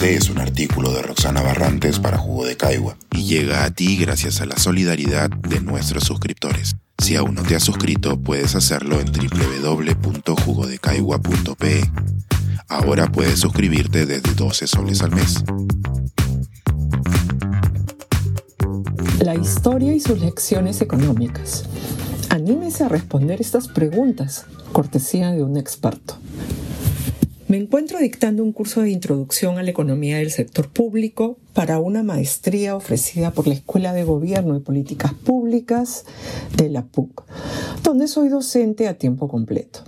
Este es un artículo de Roxana Barrantes para Jugo de Caigua y llega a ti gracias a la solidaridad de nuestros suscriptores. Si aún no te has suscrito, puedes hacerlo en www.jugodecaigua.pe. Ahora puedes suscribirte desde 12 soles al mes. La historia y sus lecciones económicas. Anímese a responder estas preguntas, cortesía de un experto. Me encuentro dictando un curso de introducción a la economía del sector público para una maestría ofrecida por la Escuela de Gobierno y Políticas Públicas de la PUC, donde soy docente a tiempo completo.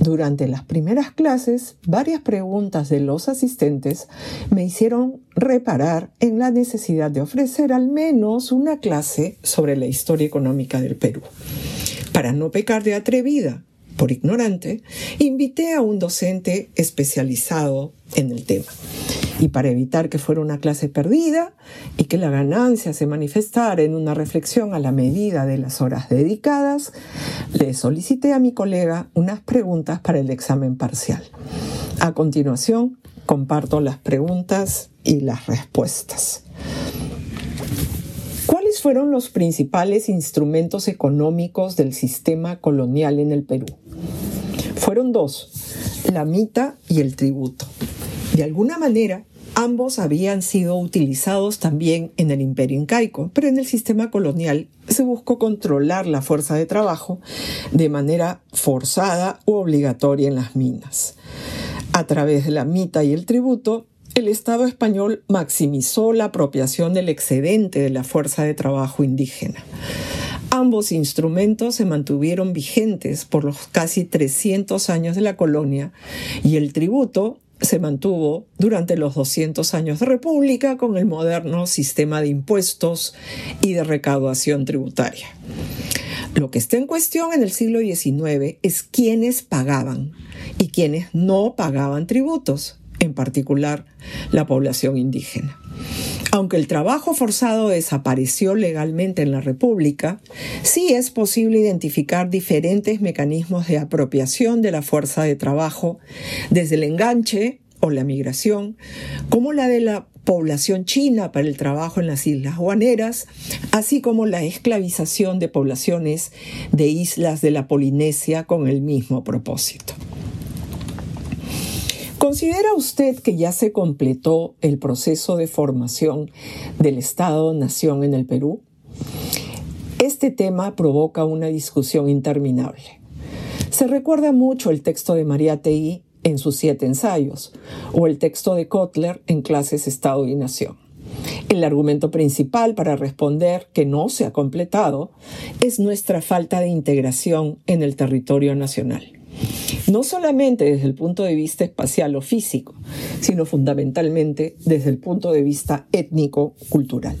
Durante las primeras clases, varias preguntas de los asistentes me hicieron reparar en la necesidad de ofrecer al menos una clase sobre la historia económica del Perú. Para no pecar de atrevida por ignorante, invité a un docente especializado en el tema. Y para evitar que fuera una clase perdida y que la ganancia se manifestara en una reflexión a la medida de las horas dedicadas, le solicité a mi colega unas preguntas para el examen parcial. A continuación, comparto las preguntas y las respuestas. ¿Cuáles fueron los principales instrumentos económicos del sistema colonial en el Perú? Fueron dos, la mita y el tributo. De alguna manera, ambos habían sido utilizados también en el imperio incaico, pero en el sistema colonial se buscó controlar la fuerza de trabajo de manera forzada u obligatoria en las minas. A través de la mita y el tributo, el Estado español maximizó la apropiación del excedente de la fuerza de trabajo indígena. Ambos instrumentos se mantuvieron vigentes por los casi 300 años de la colonia y el tributo se mantuvo durante los 200 años de república con el moderno sistema de impuestos y de recaudación tributaria. Lo que está en cuestión en el siglo XIX es quiénes pagaban y quiénes no pagaban tributos en particular la población indígena. Aunque el trabajo forzado desapareció legalmente en la República, sí es posible identificar diferentes mecanismos de apropiación de la fuerza de trabajo, desde el enganche o la migración, como la de la población china para el trabajo en las islas guaneras, así como la esclavización de poblaciones de islas de la Polinesia con el mismo propósito. ¿Considera usted que ya se completó el proceso de formación del Estado-Nación en el Perú? Este tema provoca una discusión interminable. Se recuerda mucho el texto de María Teí en sus siete ensayos, o el texto de Kotler en clases Estado y Nación. El argumento principal para responder que no se ha completado es nuestra falta de integración en el territorio nacional no solamente desde el punto de vista espacial o físico, sino fundamentalmente desde el punto de vista étnico-cultural.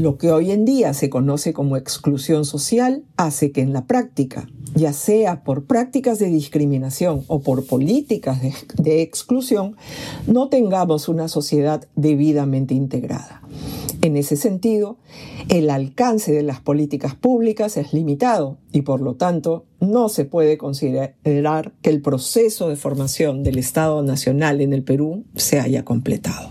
Lo que hoy en día se conoce como exclusión social hace que en la práctica, ya sea por prácticas de discriminación o por políticas de, de exclusión, no tengamos una sociedad debidamente integrada. En ese sentido, el alcance de las políticas públicas es limitado y por lo tanto no se puede considerar que el proceso de formación del Estado Nacional en el Perú se haya completado.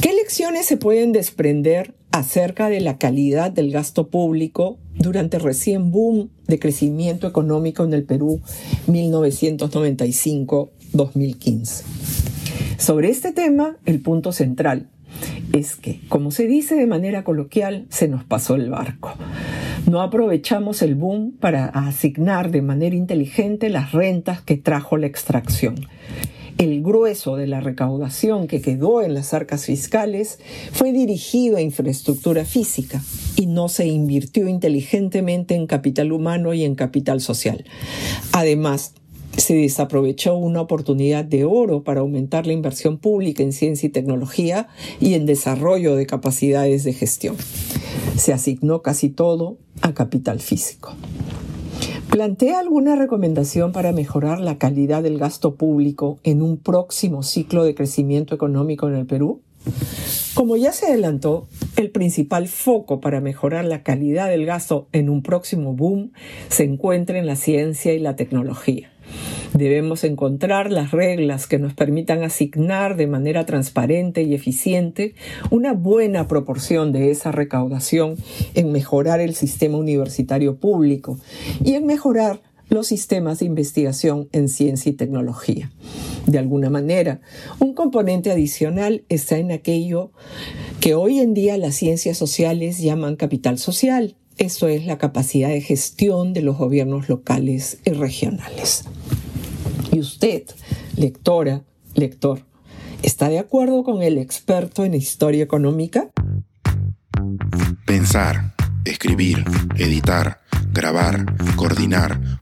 ¿Qué lecciones se pueden desprender acerca de la calidad del gasto público durante el recién boom de crecimiento económico en el Perú 1995-2015? Sobre este tema, el punto central es que, como se dice de manera coloquial, se nos pasó el barco. No aprovechamos el boom para asignar de manera inteligente las rentas que trajo la extracción. El grueso de la recaudación que quedó en las arcas fiscales fue dirigido a infraestructura física y no se invirtió inteligentemente en capital humano y en capital social. Además, se desaprovechó una oportunidad de oro para aumentar la inversión pública en ciencia y tecnología y en desarrollo de capacidades de gestión. Se asignó casi todo a capital físico. ¿Plantea alguna recomendación para mejorar la calidad del gasto público en un próximo ciclo de crecimiento económico en el Perú? Como ya se adelantó, el principal foco para mejorar la calidad del gasto en un próximo boom se encuentra en la ciencia y la tecnología. Debemos encontrar las reglas que nos permitan asignar de manera transparente y eficiente una buena proporción de esa recaudación en mejorar el sistema universitario público y en mejorar los sistemas de investigación en ciencia y tecnología. De alguna manera, un componente adicional está en aquello que hoy en día las ciencias sociales llaman capital social. Eso es la capacidad de gestión de los gobiernos locales y regionales. Y usted, lectora, lector, ¿está de acuerdo con el experto en historia económica? Pensar, escribir, editar, grabar, coordinar,